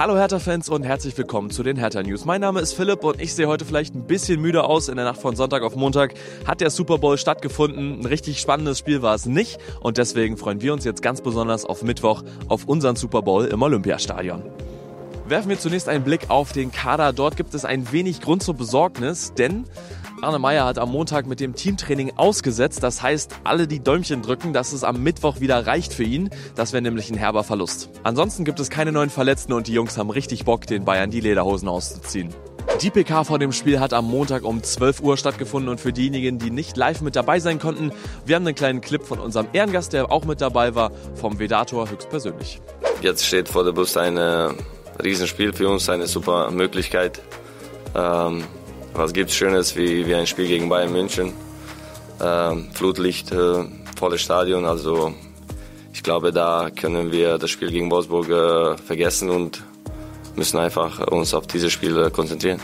Hallo Hertha-Fans und herzlich willkommen zu den Hertha-News. Mein Name ist Philipp und ich sehe heute vielleicht ein bisschen müde aus. In der Nacht von Sonntag auf Montag hat der Super Bowl stattgefunden. Ein richtig spannendes Spiel war es nicht und deswegen freuen wir uns jetzt ganz besonders auf Mittwoch auf unseren Super Bowl im Olympiastadion. Werfen wir zunächst einen Blick auf den Kader. Dort gibt es ein wenig Grund zur Besorgnis, denn Arne Meyer hat am Montag mit dem Teamtraining ausgesetzt. Das heißt, alle die Däumchen drücken, dass es am Mittwoch wieder reicht für ihn. Das wäre nämlich ein herber Verlust. Ansonsten gibt es keine neuen Verletzten und die Jungs haben richtig Bock, den Bayern die Lederhosen auszuziehen. Die PK vor dem Spiel hat am Montag um 12 Uhr stattgefunden und für diejenigen, die nicht live mit dabei sein konnten, wir haben einen kleinen Clip von unserem Ehrengast, der auch mit dabei war, vom Vedator höchstpersönlich. Jetzt steht vor der Brust eine Riesenspiel für uns, eine super Möglichkeit. Ähm, was es Schönes wie, wie ein Spiel gegen Bayern München? Ähm, Flutlicht, äh, volles Stadion. Also ich glaube, da können wir das Spiel gegen Wolfsburg äh, vergessen und müssen einfach uns auf diese Spiele konzentrieren.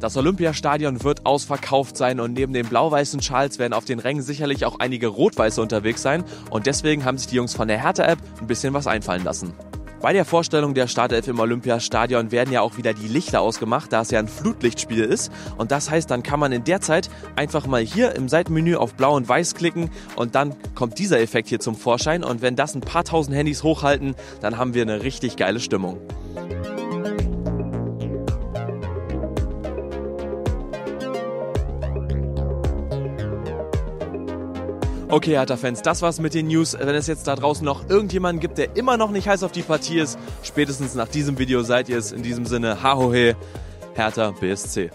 Das Olympiastadion wird ausverkauft sein und neben den blau-weißen Schals werden auf den Rängen sicherlich auch einige rot-weiße unterwegs sein und deswegen haben sich die Jungs von der Hertha-App ein bisschen was einfallen lassen. Bei der Vorstellung der Startelf im Olympiastadion werden ja auch wieder die Lichter ausgemacht, da es ja ein Flutlichtspiel ist. Und das heißt, dann kann man in der Zeit einfach mal hier im Seitenmenü auf Blau und Weiß klicken und dann kommt dieser Effekt hier zum Vorschein. Und wenn das ein paar tausend Handys hochhalten, dann haben wir eine richtig geile Stimmung. Okay, Hertha-Fans, das war's mit den News. Wenn es jetzt da draußen noch irgendjemanden gibt, der immer noch nicht heiß auf die Partie ist, spätestens nach diesem Video seid ihr es. In diesem Sinne, Hahohe, Hertha BSC.